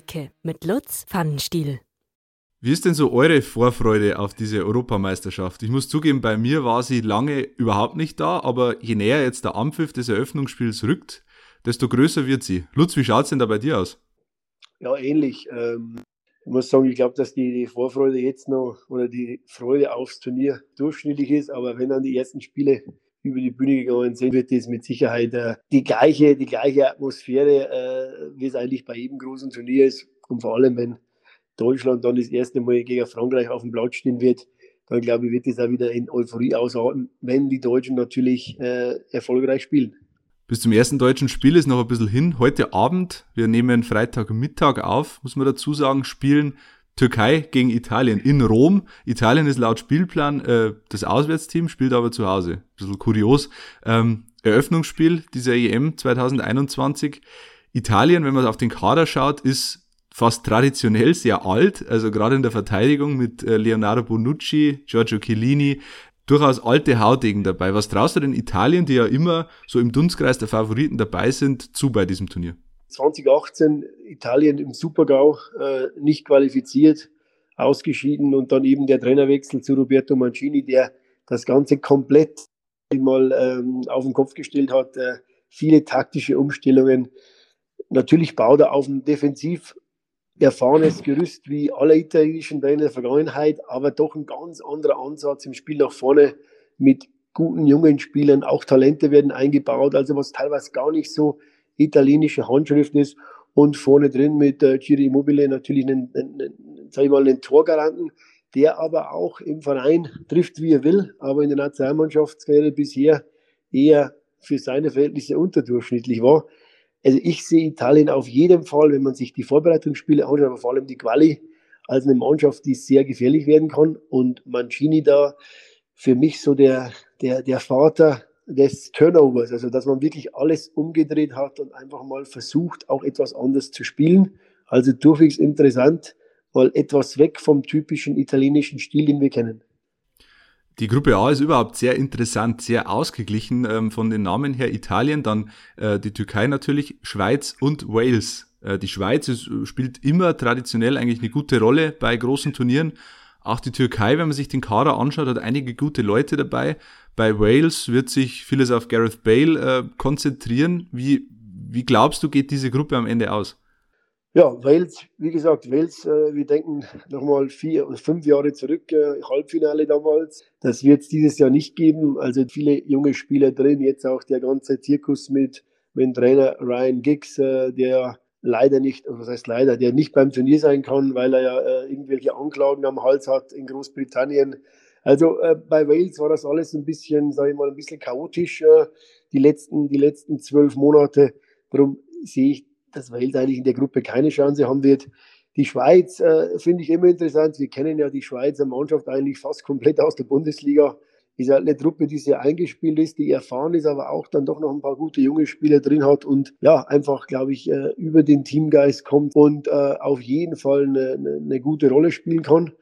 Einblicke mit Lutz Pfannenstiel. Wie ist denn so eure Vorfreude auf diese Europameisterschaft? Ich muss zugeben, bei mir war sie lange überhaupt nicht da, aber je näher jetzt der Anpfiff des Eröffnungsspiels rückt, desto größer wird sie. Lutz, wie schaut es denn da bei dir aus? Ja, ähnlich. Ähm, ich muss sagen, ich glaube, dass die, die, Vorfreude jetzt noch oder die Freude aufs Turnier durchschnittlich ist, aber wenn dann die ersten Spiele über die Bühne gegangen sind, wird das mit Sicherheit äh, die, gleiche, die gleiche Atmosphäre, äh, wie es eigentlich bei jedem großen Turnier ist. Und vor allem, wenn Deutschland dann das erste Mal gegen Frankreich auf dem Platz stehen wird, dann glaube ich, wird das auch wieder in Euphorie ausarten, wenn die Deutschen natürlich äh, erfolgreich spielen. Bis zum ersten deutschen Spiel ist noch ein bisschen hin. Heute Abend, wir nehmen Freitagmittag auf, muss man dazu sagen, spielen Türkei gegen Italien in Rom. Italien ist laut Spielplan äh, das Auswärtsteam, spielt aber zu Hause. Ein bisschen kurios. Ähm, Eröffnungsspiel dieser EM 2021. Italien, wenn man auf den Kader schaut, ist fast traditionell sehr alt, also gerade in der Verteidigung mit äh, Leonardo Bonucci, Giorgio Chiellini, durchaus alte Haudegen dabei. Was traust du denn Italien, die ja immer so im Dunstkreis der Favoriten dabei sind, zu bei diesem Turnier? 2018 Italien im Supergau äh, nicht qualifiziert, ausgeschieden und dann eben der Trainerwechsel zu Roberto Mancini, der das Ganze komplett mal ähm, auf den Kopf gestellt hat. Äh, viele taktische Umstellungen. Natürlich baut er auf ein defensiv erfahrenes Gerüst wie alle italienischen Trainer der Vergangenheit, aber doch ein ganz anderer Ansatz im Spiel nach vorne mit guten jungen Spielern. Auch Talente werden eingebaut, also was teilweise gar nicht so italienische Handschrift ist. Und vorne drin mit äh, Giri Immobile natürlich einen, einen, sag ich mal, einen Torgaranten, der aber auch im Verein trifft, wie er will, aber in der Nationalmannschaftskarriere bisher eher für seine Verhältnisse unterdurchschnittlich war. Also ich sehe Italien auf jeden Fall, wenn man sich die Vorbereitungsspiele anschaut, aber vor allem die Quali, als eine Mannschaft, die sehr gefährlich werden kann. Und Mancini da für mich so der, der, der Vater des Turnovers, also dass man wirklich alles umgedreht hat und einfach mal versucht, auch etwas anders zu spielen. Also durchwegs interessant, mal etwas weg vom typischen italienischen Stil, den wir kennen. Die Gruppe A ist überhaupt sehr interessant, sehr ausgeglichen ähm, von den Namen her. Italien, dann äh, die Türkei natürlich, Schweiz und Wales. Äh, die Schweiz ist, spielt immer traditionell eigentlich eine gute Rolle bei großen Turnieren. Auch die Türkei, wenn man sich den Kader anschaut, hat einige gute Leute dabei. Bei Wales wird sich vieles auf Gareth Bale äh, konzentrieren. Wie, wie glaubst du, geht diese Gruppe am Ende aus? Ja, Wales, wie gesagt, Wales, äh, wir denken nochmal vier oder fünf Jahre zurück, äh, Halbfinale damals. Das wird es dieses Jahr nicht geben. Also viele junge Spieler drin, jetzt auch der ganze Zirkus mit, mit dem Trainer Ryan Giggs, äh, der leider nicht, was heißt leider, der nicht beim Turnier sein kann, weil er ja äh, irgendwelche Anklagen am Hals hat in Großbritannien. Also äh, bei Wales war das alles ein bisschen, sage ich mal, ein bisschen chaotisch äh, die letzten die letzten zwölf Monate. Darum sehe ich dass Wales eigentlich in der Gruppe keine Chance haben wird. Die Schweiz äh, finde ich immer interessant. Wir kennen ja die Schweizer Mannschaft eigentlich fast komplett aus der Bundesliga. Ist halt eine Truppe, die sehr eingespielt ist, die erfahren ist, aber auch dann doch noch ein paar gute junge Spieler drin hat und ja, einfach, glaube ich, äh, über den Teamgeist kommt und äh, auf jeden Fall eine, eine, gute Rolle spielen kann.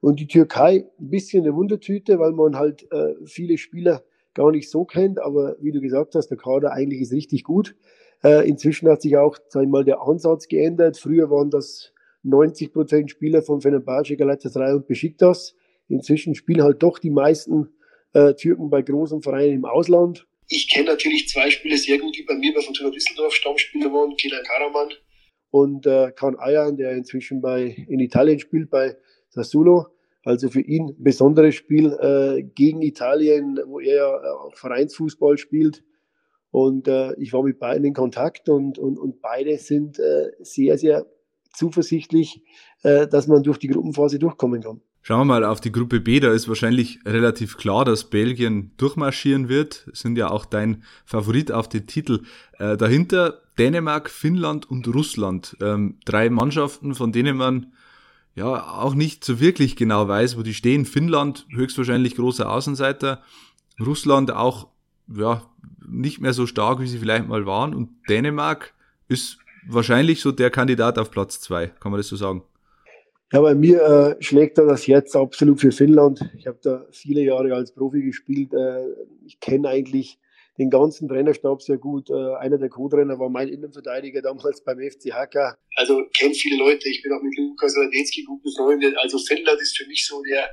Und die Türkei, ein bisschen eine Wundertüte, weil man halt äh, viele Spieler gar nicht so kennt, aber wie du gesagt hast, der Kader eigentlich ist richtig gut. Äh, inzwischen hat sich auch sag ich mal, der Ansatz geändert. Früher waren das 90 Prozent Spieler von Fenerbahce, Galatasaray und Besiktas. Inzwischen spielen halt doch die meisten äh, Türken bei großen Vereinen im Ausland. Ich kenne natürlich zwei Spieler sehr gut, die bei mir bei Fortuna Düsseldorf Stammspieler waren, Kenan Karaman und äh, Kan Ayan, der inzwischen bei, in Italien spielt, bei Sassuolo. Also für ihn ein besonderes Spiel äh, gegen Italien, wo er ja auch Vereinsfußball spielt. Und äh, ich war mit beiden in Kontakt und, und, und beide sind äh, sehr, sehr zuversichtlich, äh, dass man durch die Gruppenphase durchkommen kann. Schauen wir mal auf die Gruppe B, da ist wahrscheinlich relativ klar, dass Belgien durchmarschieren wird. Sind ja auch dein Favorit auf den Titel. Äh, dahinter Dänemark, Finnland und Russland. Ähm, drei Mannschaften, von denen man ja auch nicht so wirklich genau weiß, wo die stehen. Finnland höchstwahrscheinlich großer Außenseiter. Russland auch ja, nicht mehr so stark, wie sie vielleicht mal waren. Und Dänemark ist wahrscheinlich so der Kandidat auf Platz zwei, kann man das so sagen? Ja, bei mir äh, schlägt da das Herz absolut für Finnland. Ich habe da viele Jahre als Profi gespielt. Äh, ich kenne eigentlich den ganzen Trainerstab sehr gut. Äh, einer der Co-Trainer war mein Innenverteidiger damals beim FC Hacker. Also kennt viele Leute. Ich bin auch mit Lukas Radetzky gut befreundet. Also Finnland ist für mich so der,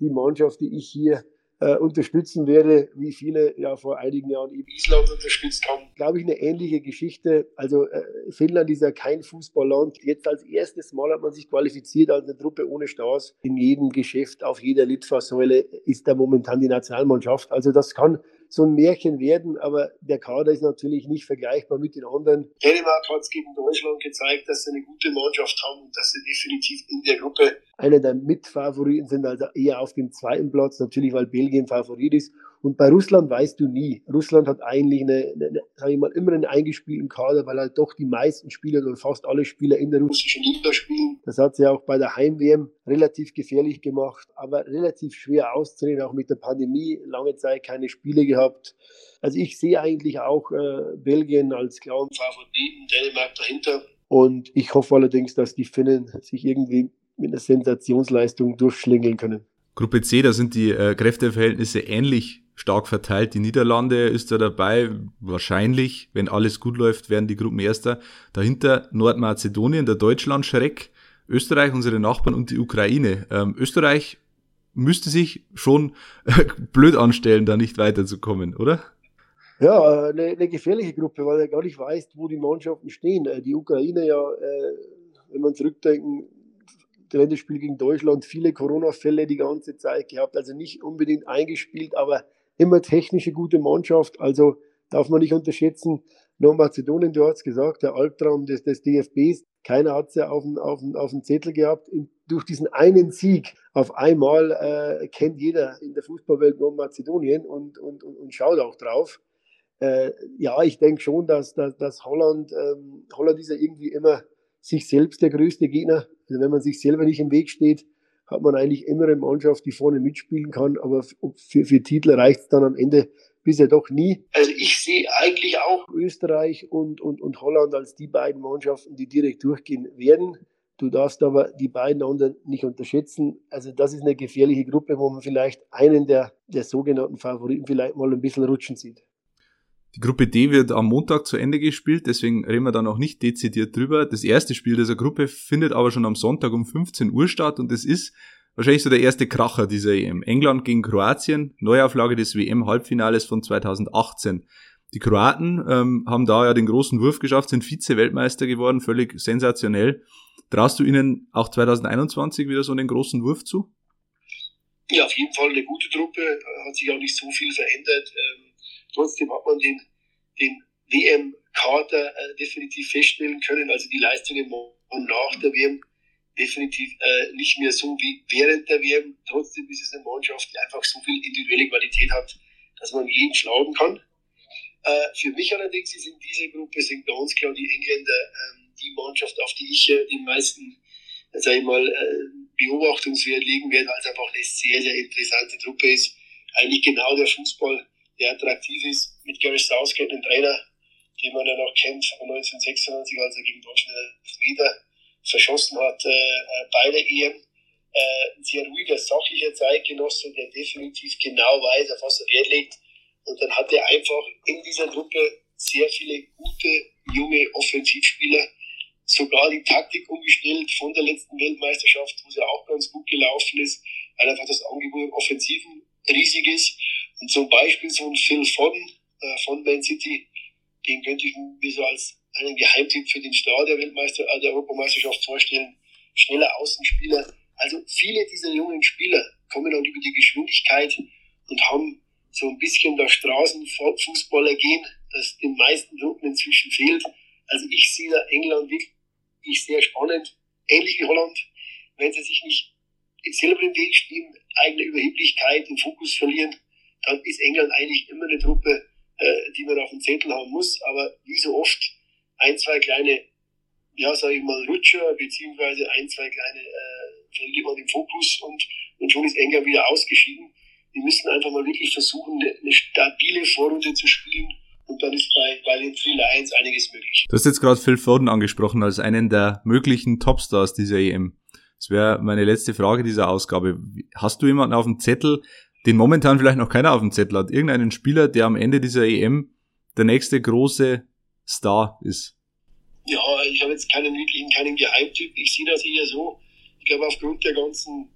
die Mannschaft, die ich hier äh, unterstützen werde, wie viele ja vor einigen Jahren eben Island unterstützt haben. Glaube ich, eine ähnliche Geschichte. Also äh, Finnland ist ja kein Fußballland. Jetzt als erstes Mal hat man sich qualifiziert als eine Truppe ohne Stars. In jedem Geschäft, auf jeder Litfaßsäule ist da momentan die Nationalmannschaft. Also das kann so ein Märchen werden, aber der Kader ist natürlich nicht vergleichbar mit den anderen. Dänemark hat es gegen Deutschland gezeigt, dass sie eine gute Mannschaft haben und dass sie definitiv in der Gruppe einer der Mitfavoriten sind, also eher auf dem zweiten Platz, natürlich weil Belgien Favorit ist. Und bei Russland weißt du nie. Russland hat eigentlich eine, eine, sag ich mal, immer einen eingespielten Kader, weil halt doch die meisten Spieler oder fast alle Spieler in der russischen Liga spielen. Das hat sie auch bei der Heim-WM relativ gefährlich gemacht, aber relativ schwer auszureden, auch mit der Pandemie. Lange Zeit keine Spiele gehabt. Also ich sehe eigentlich auch äh, Belgien als klaren Favoriten, Dänemark dahinter. Und ich hoffe allerdings, dass die Finnen sich irgendwie mit einer Sensationsleistung durchschlingeln können. Gruppe C, da sind die äh, Kräfteverhältnisse ähnlich stark verteilt. Die Niederlande ist da dabei. Wahrscheinlich, wenn alles gut läuft, werden die Gruppenerster. Dahinter Nordmazedonien, der Deutschland-Schreck, Österreich, unsere Nachbarn und die Ukraine. Ähm, Österreich müsste sich schon äh, blöd anstellen, da nicht weiterzukommen, oder? Ja, eine, eine gefährliche Gruppe, weil er gar nicht weiß, wo die Mannschaften stehen. Äh, die Ukraine ja, äh, wenn man zurückdenken, Länderspiel gegen Deutschland viele Corona-Fälle die ganze Zeit gehabt, also nicht unbedingt eingespielt, aber immer technische gute Mannschaft, also darf man nicht unterschätzen. Nordmazedonien, du hast gesagt, der Albtraum des, des DFBs, keiner hat es ja auf dem, auf, dem, auf dem Zettel gehabt. In, durch diesen einen Sieg auf einmal äh, kennt jeder in der Fußballwelt Nordmazedonien und, und, und, und schaut auch drauf. Äh, ja, ich denke schon, dass, dass, dass Holland, ähm, Holland ist ja irgendwie immer sich selbst der größte Gegner. Also wenn man sich selber nicht im Weg steht, hat man eigentlich immer eine Mannschaft, die vorne mitspielen kann, aber für, für Titel reicht es dann am Ende bisher doch nie. Also ich sehe eigentlich auch Österreich und, und, und Holland als die beiden Mannschaften, die direkt durchgehen werden. Du darfst aber die beiden anderen nicht unterschätzen. Also das ist eine gefährliche Gruppe, wo man vielleicht einen der, der sogenannten Favoriten vielleicht mal ein bisschen rutschen sieht. Die Gruppe D wird am Montag zu Ende gespielt, deswegen reden wir da noch nicht dezidiert drüber. Das erste Spiel dieser Gruppe findet aber schon am Sonntag um 15 Uhr statt und es ist wahrscheinlich so der erste Kracher dieser EM. England gegen Kroatien, Neuauflage des WM-Halbfinales von 2018. Die Kroaten ähm, haben da ja den großen Wurf geschafft, sind Vize-Weltmeister geworden, völlig sensationell. Traust du ihnen auch 2021 wieder so einen großen Wurf zu? Ja, auf jeden Fall eine gute Truppe, hat sich auch nicht so viel verändert. Ähm Trotzdem hat man den, den WM-Kader äh, definitiv feststellen können. Also die Leistungen nach der WM definitiv äh, nicht mehr so wie während der WM. Trotzdem ist es eine Mannschaft, die einfach so viel individuelle Qualität hat, dass man jeden schlagen kann. Äh, für mich allerdings ist in dieser Gruppe sind ganz klar die Engländer äh, die Mannschaft, auf die ich äh, den meisten, sag ich mal, äh, Beobachtungswert legen werde, weil es einfach eine sehr, sehr interessante Truppe ist. Eigentlich genau der Fußball, der attraktiv ist, mit Gary Southgate, einem Trainer, den man ja noch kennt von 1996, als er gegen Deutschland wieder verschossen hat äh, äh, bei der EM. Äh, ein sehr ruhiger, sachlicher Zeitgenosse, der definitiv genau weiß, auf was er Wert legt. Und dann hat er einfach in dieser Truppe sehr viele gute, junge Offensivspieler, sogar die Taktik umgestellt von der letzten Weltmeisterschaft, wo es ja auch ganz gut gelaufen ist, weil einfach das Angebot im Offensiven riesig ist. Und zum Beispiel so ein Phil Foden äh, von Man City, den könnte ich mir so als einen Geheimtipp für den Start der Weltmeister, äh, der Europameisterschaft vorstellen. Schneller Außenspieler. Also viele dieser jungen Spieler kommen dann über die Geschwindigkeit und haben so ein bisschen das Straßenfußballer gehen, das den meisten Truppen inzwischen fehlt. Also ich sehe da England wirklich sehr spannend, ähnlich wie Holland, wenn sie sich nicht selber im Weg stehen, eigene Überheblichkeit den Fokus verlieren dann ist England eigentlich immer eine Truppe, äh, die man auf dem Zettel haben muss. Aber wie so oft ein, zwei kleine, ja, sage ich mal, Rutscher, beziehungsweise ein, zwei kleine äh, verliert den Fokus und, und schon ist England wieder ausgeschieden. Wir müssen einfach mal wirklich versuchen, eine, eine stabile Vorrunde zu spielen. Und dann ist bei, bei den Three Lions einiges möglich. Du hast jetzt gerade Phil Foden angesprochen als einen der möglichen Topstars dieser EM. Das wäre meine letzte Frage dieser Ausgabe. Hast du jemanden auf dem Zettel, den momentan vielleicht noch keiner auf dem Zettel hat. Irgendeinen Spieler, der am Ende dieser EM der nächste große Star ist. Ja, ich habe jetzt keinen wirklichen, keinen Geheimtipp. Ich sehe das eher so. Ich glaube, aufgrund der ganzen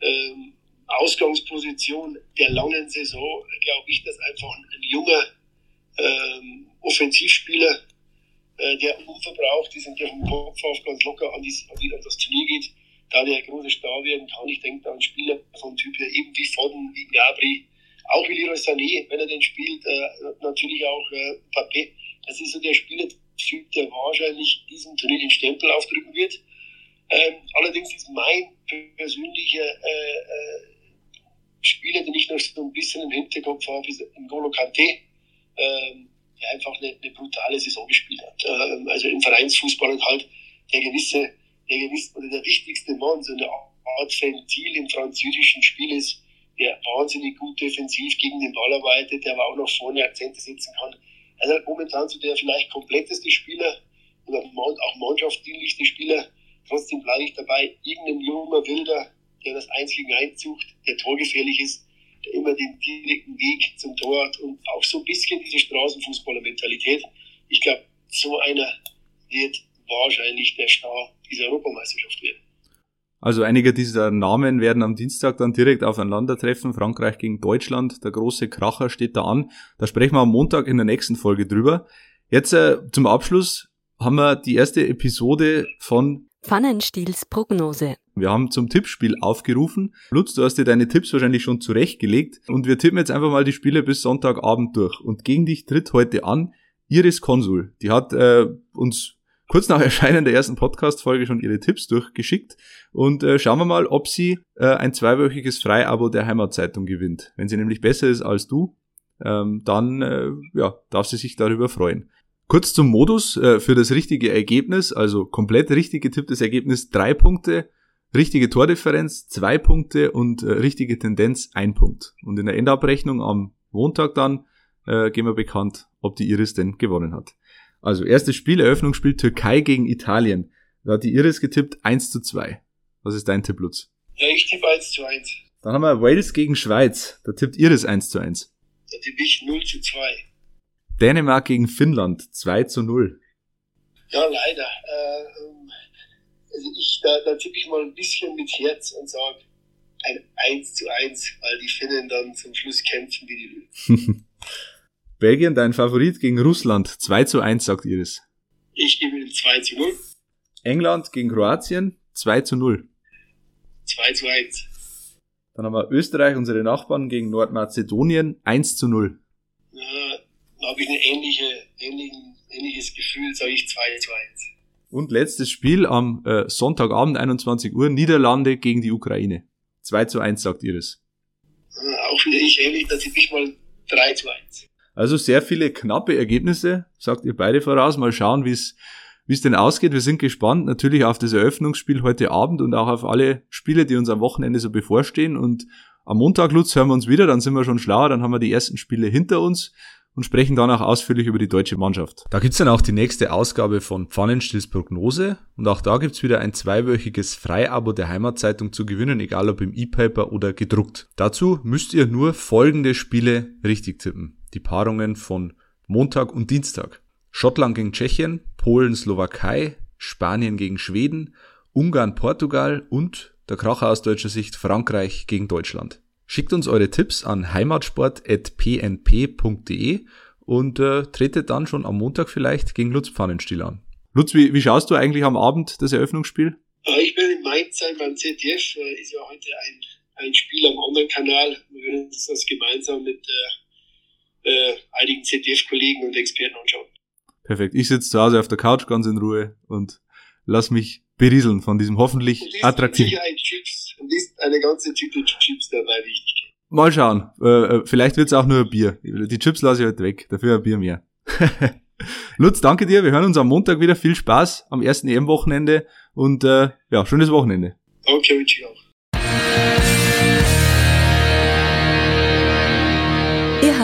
ähm, Ausgangsposition der langen Saison, glaube ich, dass einfach ein, ein junger ähm, Offensivspieler, äh, der unverbraucht ist und der vom Kopf auf ganz locker an, dies, an, die, an das Turnier geht, da der große Star werden kann. Ich denke an Spieler vom Typ her, eben wie Foden, wie Gnabry, auch wie Leroy Sané, wenn er denn spielt, äh, natürlich auch äh, Papé. Das ist so der Spielertyp, der wahrscheinlich diesem Turnier den Stempel aufdrücken wird. Ähm, allerdings ist mein persönlicher äh, äh, Spieler, den ich noch so ein bisschen im Hinterkopf habe, ist N'Golo Kante, ähm, der einfach eine, eine, brutale Saison gespielt hat. Ähm, also im Vereinsfußball und halt der gewisse, der gewisse oder der wichtigste Mann, so eine Art Ventil im französischen Spiel ist, der wahnsinnig gut defensiv gegen den Ball arbeitet, der aber auch noch vorne Akzente setzen kann. Also momentan so der vielleicht kompletteste Spieler und auch mannschaftsdienlichste Spieler. Trotzdem bleibe ich dabei, irgendein junger Wilder, der das Eins gegen Eins sucht, der torgefährlich ist, der immer den direkten Weg zum Tor hat und auch so ein bisschen diese Straßenfußballer-Mentalität. Ich glaube, so einer wird wahrscheinlich der Star dieser Europameisterschaft werden. Also einige dieser Namen werden am Dienstag dann direkt aufeinandertreffen. Frankreich gegen Deutschland, der große Kracher steht da an. Da sprechen wir am Montag in der nächsten Folge drüber. Jetzt äh, zum Abschluss haben wir die erste Episode von Pfannenstiels Prognose. Wir haben zum Tippspiel aufgerufen. Lutz, du hast dir deine Tipps wahrscheinlich schon zurechtgelegt und wir tippen jetzt einfach mal die Spiele bis Sonntagabend durch. Und gegen dich tritt heute an Iris Konsul. Die hat äh, uns kurz nach Erscheinen der ersten Podcast-Folge schon ihre Tipps durchgeschickt und äh, schauen wir mal, ob sie äh, ein zweiwöchiges Freiabo der Heimatzeitung gewinnt. Wenn sie nämlich besser ist als du, ähm, dann äh, ja, darf sie sich darüber freuen. Kurz zum Modus äh, für das richtige Ergebnis, also komplett richtig getipptes Ergebnis, drei Punkte, richtige Tordifferenz, zwei Punkte und äh, richtige Tendenz, ein Punkt. Und in der Endabrechnung am Montag dann äh, gehen wir bekannt, ob die Iris denn gewonnen hat. Also erstes Spiel, Eröffnungsspiel Türkei gegen Italien. Da hat die Iris getippt 1 zu 2. Was ist dein Tipp, Lutz? Ja, ich tippe 1 zu 1. Dann haben wir Wales gegen Schweiz. Da tippt Iris 1 zu 1. Da tippe ich 0 zu 2. Dänemark gegen Finnland 2 zu 0. Ja, leider. Äh, also ich, da, da tippe ich mal ein bisschen mit Herz und sage ein 1 zu 1, weil die Finnen dann zum Schluss kämpfen wie die Löwen. Belgien, dein Favorit gegen Russland 2 zu 1, sagt Iris. Ich gebe ihm 2 zu 0. England gegen Kroatien 2 zu 0. 2 zu 1. Dann haben wir Österreich, unsere Nachbarn, gegen Nordmazedonien 1 zu 0 da habe ich ein ähnliche, ähnlichen, ähnliches Gefühl, sage ich 2 zu 1. Und letztes Spiel am äh, Sonntagabend, 21 Uhr, Niederlande gegen die Ukraine. 2 zu 1, sagt Iris. Äh, auch wieder ich ähnlich, da tippe ich mal 3 zu 1. Also sehr viele knappe Ergebnisse, sagt ihr beide voraus. Mal schauen, wie es wie es denn ausgeht. Wir sind gespannt natürlich auf das Eröffnungsspiel heute Abend und auch auf alle Spiele, die uns am Wochenende so bevorstehen. Und am Montag, Lutz, hören wir uns wieder, dann sind wir schon schlauer, dann haben wir die ersten Spiele hinter uns und sprechen danach ausführlich über die deutsche Mannschaft. Da gibt's dann auch die nächste Ausgabe von Pfannenstils Prognose und auch da gibt's wieder ein zweiwöchiges Freiabo der Heimatzeitung zu gewinnen, egal ob im E-Paper oder gedruckt. Dazu müsst ihr nur folgende Spiele richtig tippen. Die Paarungen von Montag und Dienstag. Schottland gegen Tschechien, Polen, Slowakei, Spanien gegen Schweden, Ungarn, Portugal und der Kracher aus deutscher Sicht Frankreich gegen Deutschland. Schickt uns eure Tipps an heimatsport.pnp.de und äh, tretet dann schon am Montag vielleicht gegen Lutz Pfannenstiel an. Lutz, wie, wie schaust du eigentlich am Abend das Eröffnungsspiel? Ich werde in Mainz sein beim ZDF. Äh, ist ja heute ein, ein Spiel am anderen Kanal. Wir werden uns das gemeinsam mit äh, äh, einigen ZDF-Kollegen und Experten anschauen. Perfekt. Ich sitze zu Hause auf der Couch ganz in Ruhe und lass mich berieseln von diesem hoffentlich attraktiven. Chips eine ganze Tüte Chips dabei, die ich. Mal schauen. Äh, äh vielleicht wird's auch nur ein Bier. Die Chips lasse ich halt weg. Dafür ein Bier mehr. Lutz, danke dir. Wir hören uns am Montag wieder. Viel Spaß am ersten EM-Wochenende und äh, ja, schönes Wochenende. Danke, wünsche ich auch.